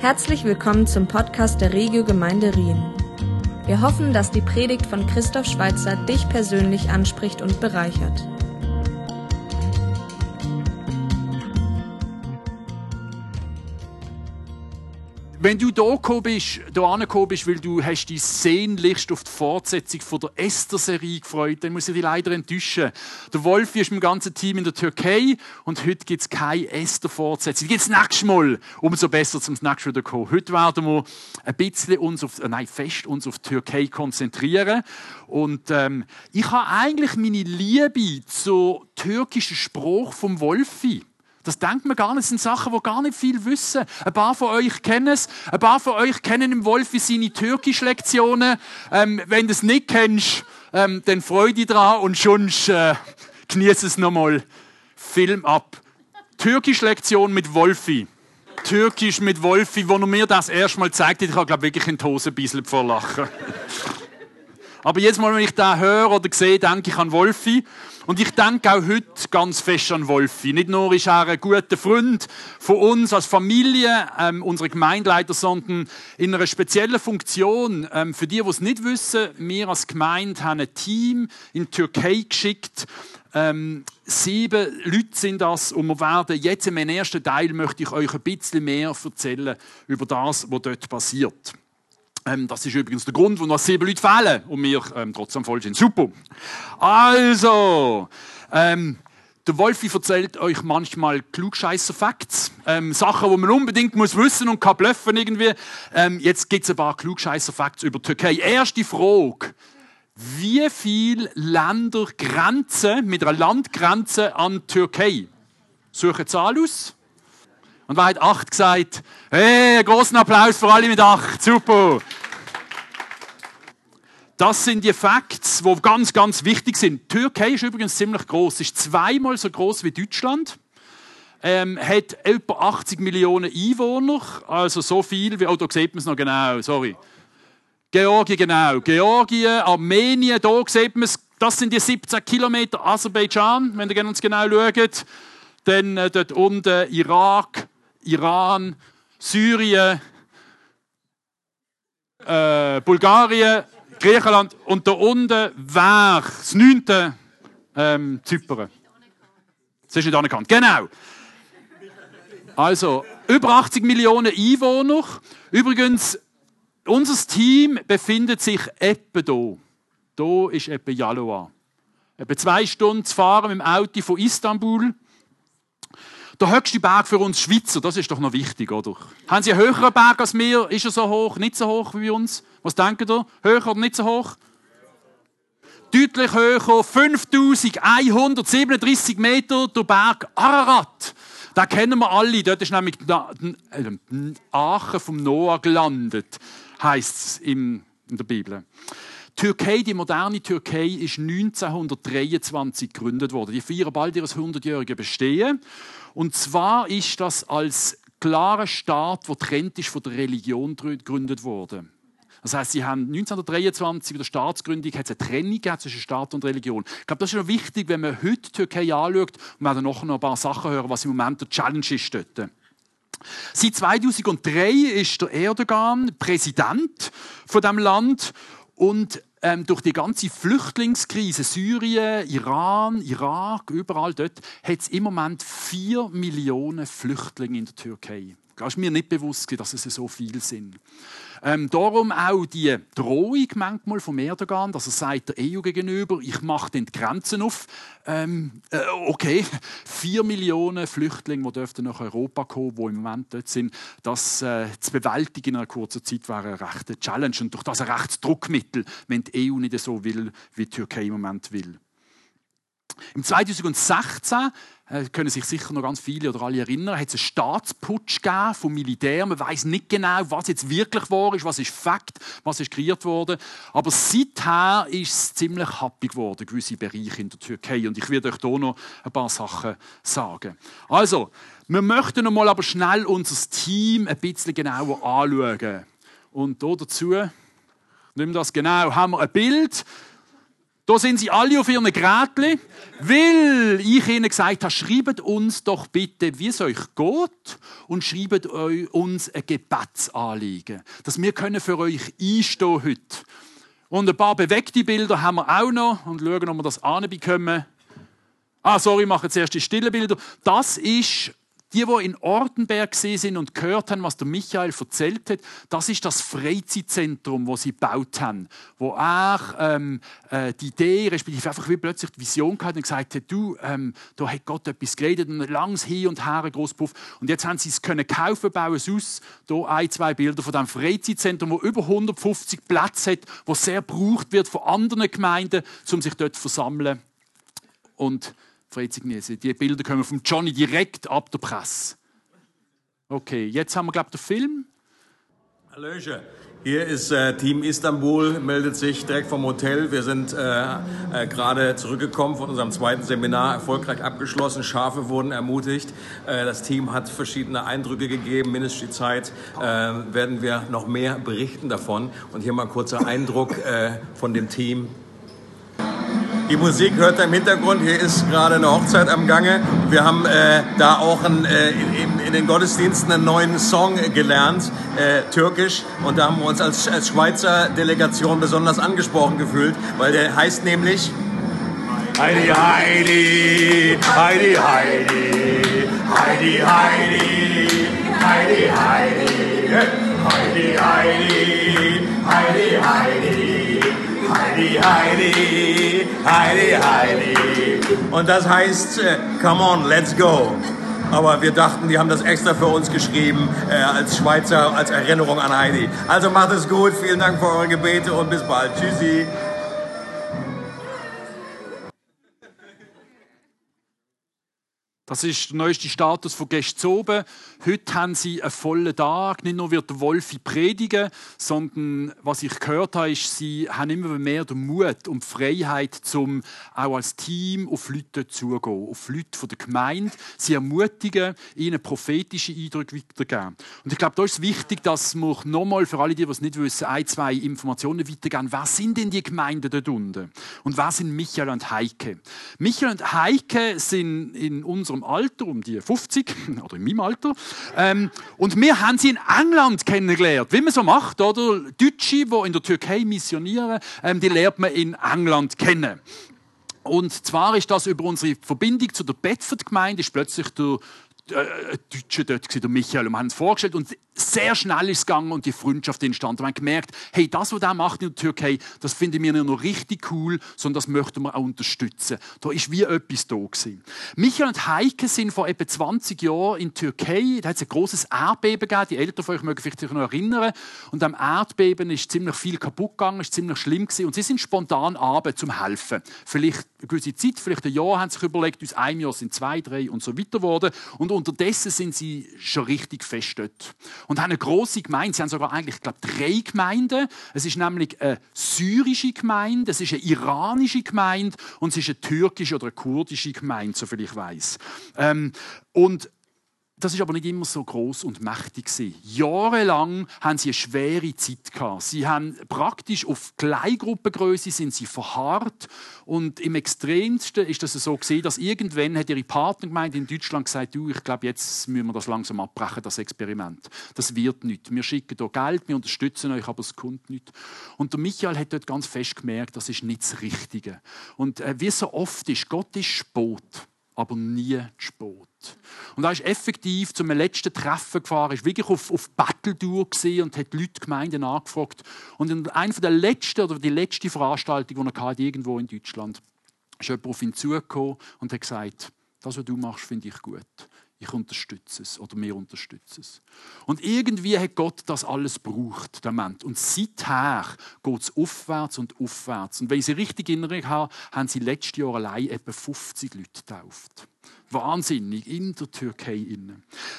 Herzlich willkommen zum Podcast der Regio Gemeinde Rien. Wir hoffen, dass die Predigt von Christoph Schweitzer dich persönlich anspricht und bereichert. Wenn du gekommen bist, hier angekommen bist, weil du hast dich sehnlichst auf die Fortsetzung von der Esther-Serie gefreut, dann muss ich dich leider enttäuschen. Der Wolfi ist mit dem ganzen Team in der Türkei und heute gibt es keine Esther-Fortsetzung. Die gibt es nächstes Mal. Umso besser zum nächsten Mal kommen. Heute werden wir ein bisschen uns auf, äh, nein, fest uns auf die Türkei konzentrieren. Und ähm, ich habe eigentlich meine Liebe zur türkischen Spruch vom Wolfi. Das denkt man gar nicht. Das sind Sachen, die gar nicht viel wissen. Ein paar von euch kennen es. Ein paar von euch kennen im Wolfi seine Türkisch-Lektionen. Ähm, wenn du es nicht kennst, ähm, dann freu dich dran und sonst äh, genieße es nochmal. Film ab. Türkisch-Lektion mit Wolfi. Türkisch mit Wolfi, wo er mir das erste Mal zeigt, ich habe glaube wirklich in die Hose ein bisschen vor Lachen. Aber jetzt Mal, wenn ich da höre oder sehe, denke ich an Wolfi. Und ich denke auch heute ganz fest an Wolfi. Nicht nur ist er ein guter Freund von uns als Familie, ähm, unsere Gemeindeleiter, sondern in einer speziellen Funktion. Ähm, für die, die es nicht wissen, wir als Gemeinde haben ein Team in die Türkei geschickt. Ähm, sieben Leute sind das und wir werden jetzt im ersten Teil möchte ich euch ein bisschen mehr erzählen über das, was dort passiert. Ähm, das ist übrigens der Grund, wo noch sieben Leute fehlen und wir ähm, trotzdem voll sind. Super. Also, ähm, der Wolfi erzählt euch manchmal klugscheißer Facts, ähm, Sachen, die man unbedingt muss wissen und kann bluffen irgendwie. Ähm, jetzt gibt es ein paar klugscheißer Facts über die Türkei. Erste Frage. Wie viele Länder grenzen mit einer Landgrenze an die Türkei? Suche Zahl aus. Und wer hat acht gesagt? Hey, großen Applaus für alle mit acht. Super. Das sind die Facts, die ganz, ganz wichtig sind. Die Türkei ist übrigens ziemlich groß, ist zweimal so groß wie Deutschland. Ähm, hat etwa 80 Millionen Einwohner, also so viel wie, oh, da sieht man es noch genau, sorry. Georgien, genau. Georgien, Armenien, da sieht man es, das sind die 17 Kilometer Aserbaidschan, wenn ihr ganz genau schaut. Dann äh, dort unten Irak, Iran, Syrien, äh, Bulgarien, Griechenland und da unten wäre das neunte ähm, Zypern. Das ist nicht anerkannt. Genau. Also, über 80 Millionen Einwohner. Übrigens, unser Team befindet sich etwa hier. Hier ist etwa Jaloa. Etwa zwei Stunden zu fahren mit dem Auto von Istanbul. Der höchste Berg für uns Schweizer, das ist doch noch wichtig, oder? Haben Sie einen höheren Berg als wir? Ist er so hoch? Nicht so hoch wie uns? Was denken ihr? Höher oder nicht so hoch? Deutlich höher, 5137 Meter, der Berg Ararat. Da kennen wir alle. Dort ist nämlich äh, Aachen vom Noah gelandet, heißt es in der Bibel. Türkei, die moderne Türkei, ist 1923 gegründet worden. Die feiern bald ihr 100-jähriges Bestehen. Und zwar ist das als klarer Staat, der trennt ist von der Religion gegründet worden. Das heißt, sie haben 1923 bei der Staatsgründung hat es eine Trennung zwischen Staat und Religion. Ich glaube, das ist noch wichtig, wenn man heute die Türkei anschaut und wir werden noch ein paar Sachen hören, was im Moment der Challenge ist dort. Seit 2003 ist der Erdogan Präsident von dem Land und ähm, durch die ganze Flüchtlingskrise, Syrien, Iran, Irak, überall dort, hat es im Moment vier Millionen Flüchtlinge in der Türkei. Das ist mir nicht bewusst, dass es so viele sind. Ähm, darum auch die Drohung manchmal vom Erdogan, dass er sagt der EU gegenüber, ich mache die Grenzen auf. Ähm, äh, okay, vier Millionen Flüchtlinge, die nach Europa kommen, die im Moment dort sind, das äh, zu bewältigen in einer kurzen Zeit wäre eine rechte Challenge und durch das ein rechtes Druckmittel, wenn die EU nicht so will, wie die Türkei im Moment will. Im 2016 äh, können sich sicher noch ganz viele oder alle erinnern, hat es einen Staatsputsch gegeben vom Militär. Man weiß nicht genau, was jetzt wirklich war, ist, was ist Fakt, was ist kreiert worden. Aber seither ist es ziemlich happy geworden, gewisse Bereiche in der Türkei. Und ich werde euch hier noch ein paar Sachen sagen. Also, wir möchten noch mal aber schnell unser Team ein bisschen genauer anschauen. Und dazu, nimm das genau, haben wir ein Bild Da sind sie alle auf ihren Gerätchen, weil ich ihnen gesagt habe, schreibt uns doch bitte, wie es euch geht und schreibt uns ein Gebetsanliegen, dass wir können für euch einstehen heute. Und ein paar bewegte Bilder haben wir auch noch und schauen, ob wir das anbekommen. Ah, sorry, ich mache zuerst die stillen Bilder. Das ist die, die in Ortenberg sind und gehört haben, was der Michael erzählt hat, das ist das Freizeitzentrum, das sie gebaut haben. Wo er ähm, äh, die Idee, respektive einfach wie plötzlich die Vision gehabt und gesagt hat, du, ähm, da hat Gott etwas geredet und ein langes Hin und Her, ein Puff. Und jetzt haben sie es können kaufen, bauen es aus. Hier ein, zwei Bilder von diesem Freizeitzentrum, das über 150 Plätze hat, wo sehr gebraucht wird von anderen Gemeinden, um sich dort zu versammeln. Und Freizeit genießen. Die Bilder kommen von Johnny direkt ab der Presse. Okay, jetzt haben wir, glaube ich, den Film. Hallöchen. Hier ist äh, Team Istanbul, meldet sich direkt vom Hotel. Wir sind äh, äh, gerade zurückgekommen von unserem zweiten Seminar, erfolgreich abgeschlossen. Schafe wurden ermutigt. Äh, das Team hat verschiedene Eindrücke gegeben. Ministry Zeit äh, werden wir noch mehr berichten davon. Und hier mal ein kurzer Eindruck äh, von dem Team. Die Musik hört ihr im Hintergrund. Hier ist gerade eine Hochzeit am Gange. Wir haben äh, da auch ein, äh, in, in, den Gottesdiensten einen neuen Song gelernt, äh, türkisch. Und da haben wir uns als, als Schweizer Delegation besonders angesprochen gefühlt, weil der heißt nämlich Heidi, Heidi, Heidi, Heidi, Heidi, Heidi, Heidi, Heidi, Heidi, Heidi, Heidi, Heidi. Heidi, Heidi, Heidi, Heidi. Und das heißt, äh, come on, let's go. Aber wir dachten, die haben das extra für uns geschrieben, äh, als Schweizer, als Erinnerung an Heidi. Also macht es gut, vielen Dank für eure Gebete und bis bald. Tschüssi. Das ist der neueste Status von gestern oben. Heute haben sie einen vollen Tag. Nicht nur wird der Wolfi predigen, sondern was ich gehört habe, ist, sie haben immer mehr den Mut und die Freiheit, um auch als Team auf Leute zuzugehen, auf Leute von der Gemeinde. Sie ermutigen, ihnen prophetische Eindrücke weiterzugeben. Und ich glaube, da ist es wichtig, dass wir nochmal für alle, die es nicht wissen, ein, zwei Informationen weitergeben. Wer sind denn die Gemeinden dort unten? Und wer sind Michael und Heike? Michael und Heike sind in unserem unserem Alter, um die 50 oder in meinem Alter. Ähm, und wir haben sie in England kennengelernt, wie man so macht, oder? Deutsche, die in der Türkei missionieren, ähm, die lernt man in England kennen. Und zwar ist das über unsere Verbindung zu der Bedford-Gemeinde, plötzlich der Deutsche dort, der Michael, und wir haben es vorgestellt und sehr schnell ist es gegangen und die Freundschaft entstanden. Wir haben gemerkt, hey, das, was er macht in der Türkei, das finden wir nicht nur richtig cool, sondern das möchten wir auch unterstützen. Da ist wie etwas da gewesen. Michael und Heike sind vor etwa 20 Jahren in der Türkei, da hat es ein großes Erdbeben gegeben, die Eltern von euch mögen sich vielleicht noch erinnern, und am Erdbeben ist ziemlich viel kaputt gegangen, ist ziemlich schlimm gewesen, und sie sind spontan abend zum helfen. Vielleicht eine gewisse Zeit, vielleicht ein Jahr, haben sich überlegt, aus einem Jahr sind zwei, drei und so weiter geworden, und unterdessen sind sie schon richtig fest dort. Und haben eine große Gemeinde. Sie haben sogar eigentlich, ich glaube, drei Gemeinden. Es ist nämlich eine syrische Gemeinde, es ist eine iranische Gemeinde und es ist eine türkische oder eine kurdische Gemeinde, soviel ich weiß. Ähm, und das ist aber nicht immer so groß und mächtig. Jahrelang haben sie eine schwere Zeit. Sie haben praktisch auf Kleingruppengröße sind sie verharrt und im Extremsten ist das so dass irgendwann hat ihre Partnergemeinde in Deutschland gesagt, du, ich glaube, jetzt müssen wir das langsam abbrechen, das Experiment. Das wird nicht. Wir schicken hier Geld, wir unterstützen euch, aber es kommt nicht. Und der Michael hat dort ganz fest gemerkt, das ist nicht das Richtige. Und äh, wie so oft ist, Gott ist Spot aber nie zu spät. Und er ist effektiv zum letzten Treffen gefahren, ist wirklich auf, auf Battle-Tour und hat Leute, Gemeinden angefragt. Und in einer der letzten oder die letzte Veranstaltung, die er hatte, irgendwo in Deutschland, ist jemand auf ihn zugekommen und hat gesagt, das, was du machst, finde ich gut ich unterstütze es oder wir unterstützen es. Und irgendwie hat Gott das alles gebraucht, der Mensch. Und seither geht es aufwärts und aufwärts. Und wenn ich sie richtig in Erinnerung habe, haben sie letztes Jahr allein etwa 50 Leute getauft. Wahnsinnig, in der Türkei.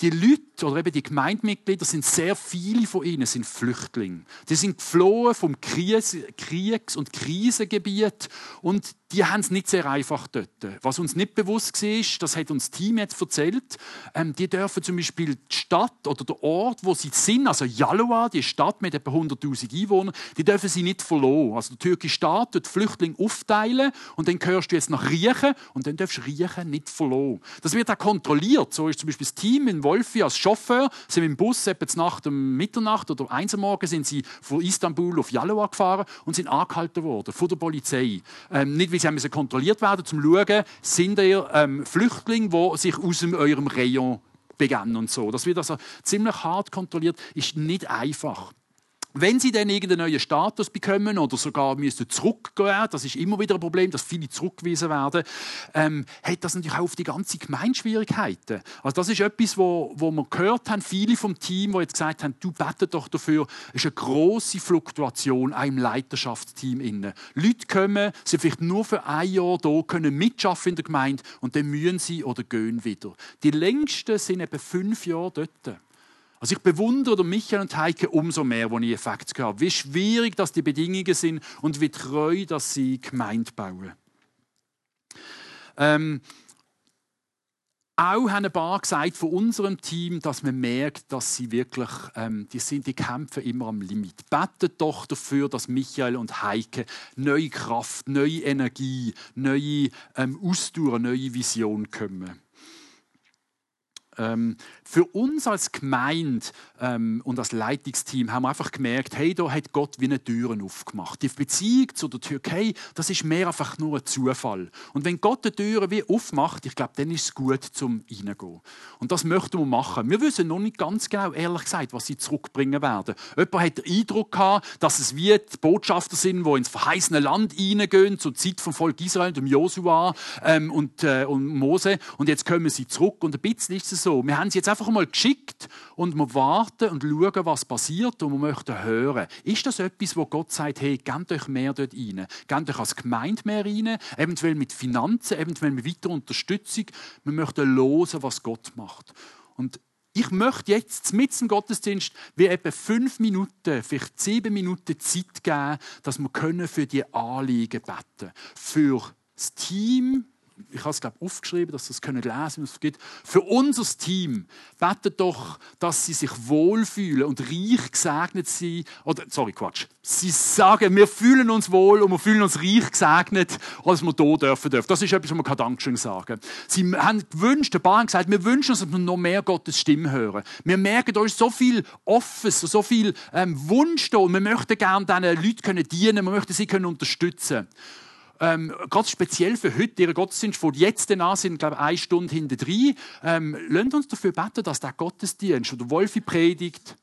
Die Leute oder eben die Gemeindemitglieder sind sehr viele von ihnen sind Flüchtlinge. Die sind geflohen vom Kriegs- und Krisengebiet und die haben es nicht sehr einfach dort. Was uns nicht bewusst war, das hat uns das Team jetzt erzählt, ähm, die dürfen zum Beispiel die Stadt oder der Ort, wo sie sind, also Yalova, die Stadt mit etwa 100'000 Einwohnern, die dürfen sie nicht verloren. Also der türkische Staat wird Flüchtlinge aufteilen und dann gehörst du jetzt nach Riechen und dann darfst du Riechen nicht verloren. Das wird auch kontrolliert. So ist zum Beispiel das Team in Wolfi als Chauffeur, sind im Bus etwa Nacht um Mitternacht oder eins am Morgen sind sie von Istanbul auf Yalova gefahren und sind angehalten worden von der Polizei. Ähm, nicht, sie kontrolliert werden, zum schauen, sind ihr ähm, Flüchtlinge, die sich aus eurem Rayon begeben und so. Das wird also ziemlich hart kontrolliert, ist nicht einfach. Wenn sie dann irgendeinen neuen Status bekommen oder sogar müssen zurückgehen, das ist immer wieder ein Problem, dass viele zurückgewiesen werden, ähm, hat das natürlich auch auf die ganze Gemeinde Schwierigkeiten. Also das ist etwas, wo, wo wir gehört haben, viele vom Team, die jetzt gesagt haben, du bettet doch dafür, ist eine große Fluktuation auch im Leiterschaftsteam. Leute kommen, sind vielleicht nur für ein Jahr da, können mitschaffen in der Gemeinde und dann mühen sie oder gehen wieder. Die längsten sind etwa fünf Jahre dort. Also ich bewundere Michael und Heike umso mehr, als ich Effekte habe. Wie schwierig dass die Bedingungen sind und wie treu, dass sie Gemeinde bauen. Ähm, auch haben ein paar gesagt von unserem Team, dass man merkt, dass sie wirklich, ähm, die sind, die kämpfen immer am Limit. Betet doch dafür, dass Michael und Heike neue Kraft, neue Energie, neue ähm, Ausdauer, neue Vision kommen. Ähm, für uns als Gemeinde ähm, und als Leitungsteam haben wir einfach gemerkt, hey, da hat Gott wie eine Türen aufgemacht. Die Beziehung zu der Türkei, das ist mehr einfach nur ein Zufall. Und wenn Gott die Türen wie aufmacht, ich glaube, dann ist es gut zum Reingehen. Und das möchten wir machen. Wir wissen noch nicht ganz genau, ehrlich gesagt, was sie zurückbringen werden. Jemand hat den Eindruck gehabt, dass es wie die Botschafter sind, die ins verheißene Land reingehen, zur Zeit vom Volk Israel, dem Josua ähm, und, äh, und Mose. Und jetzt kommen sie zurück. Und ein bisschen ist es so, so. Wir haben sie jetzt einfach mal geschickt und wir warten und schauen, was passiert und wir möchten hören. Ist das etwas, wo Gott sagt, hey, gebt euch mehr dort rein? Gebt euch als Gemeinde mehr rein? Eventuell mit Finanzen, eventuell mit weiterer Unterstützung. Wir möchten hören, was Gott macht. Und ich möchte jetzt mit dem Gottesdienst wie etwa fünf Minuten, vielleicht sieben Minuten Zeit geben, dass wir für die Anliegen beten können. Für das Team, ich habe es glaube aufgeschrieben, dass es können lesen es gibt. Für unser Team betet doch, dass sie sich wohlfühlen und reich gesegnet sind. Oder, sorry, Quatsch. Sie sagen, wir fühlen uns wohl und wir fühlen uns reich gesegnet, als wir hier dürfen dürfen. Das ist etwas, was man Dankeschön sagen kann. Sie haben gewünscht, paar haben gesagt, wir wünschen uns, dass wir noch mehr Gottes Stimme hören. Wir merken, da ist so viel Offes, so viel ähm, Wunsch da und wir möchten gerne diesen Leuten dienen, wir möchten sie können unterstützen ähm, ganz speziell für heute, Ihr Gottesdienst von jetzt an sind, glaube ich, eine Stunde hinter drei. Ähm, lasst uns dafür beten, dass der Gottesdienst oder Wolfi predigt,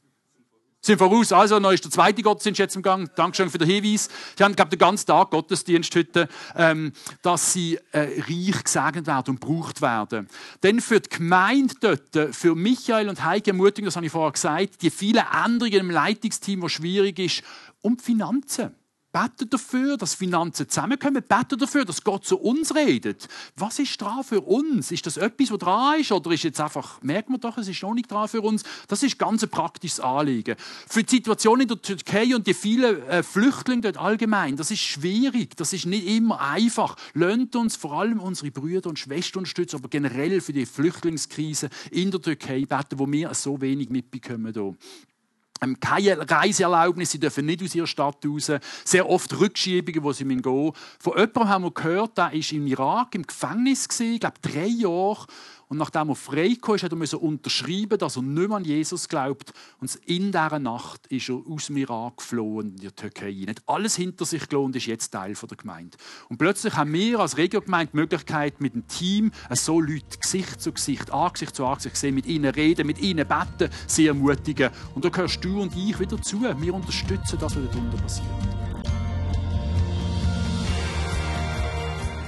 sind voraus. Also, noch ist der zweite Gottesdienst jetzt im Gang. Dankeschön für den Hinweis. Sie haben, glaube den ganzen Tag Gottesdienst heute, ähm, dass sie äh, reich gesegnet werden und gebraucht werden. Denn für die Gemeinde dort, für Michael und Heike Muting, das habe ich vorher gesagt, die vielen Änderungen im Leitungsteam, was schwierig ist, um die Finanzen beten dafür, dass Finanzen zusammenkommen. Beten dafür, dass Gott zu uns redet. Was ist dran für uns? Ist das etwas, was dran ist? Oder ist jetzt einfach, merkt man doch, es ist noch nicht dran für uns? Das ist ganz ein praktisches Anliegen. Für die Situation in der Türkei und die vielen äh, Flüchtlinge dort allgemein, das ist schwierig. Das ist nicht immer einfach. Lernt uns vor allem unsere Brüder und Schwestern unterstützen, aber generell für die Flüchtlingskrise in der Türkei beten, wo wir so wenig mitbekommen. Hier. Ähm, keine Reiseerlaubnis, sie dürfen nicht aus ihrer Stadt raus. Sehr oft Rückschiebungen, wo sie gehen müssen. Von jemandem haben wir gehört, der war im Irak im Gefängnis, ich glaube drei Jahre. Und nachdem er freigekommen ist, hat er unterschreiben, dass er nicht mehr an Jesus glaubt. Und in dieser Nacht ist er aus dem Irak geflohen in die Türkei. Er hat alles hinter sich gelassen und ist jetzt Teil der Gemeinde. Und plötzlich haben wir als Regiogemeinde die Möglichkeit, mit dem Team so Leute Gesicht zu Gesicht, Angesicht zu Angesicht sehen, mit ihnen reden, mit ihnen beten, sie ermutigen. Und da gehörst du und ich wieder zu. Wir unterstützen das, was darunter passiert.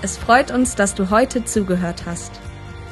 Es freut uns, dass du heute zugehört hast.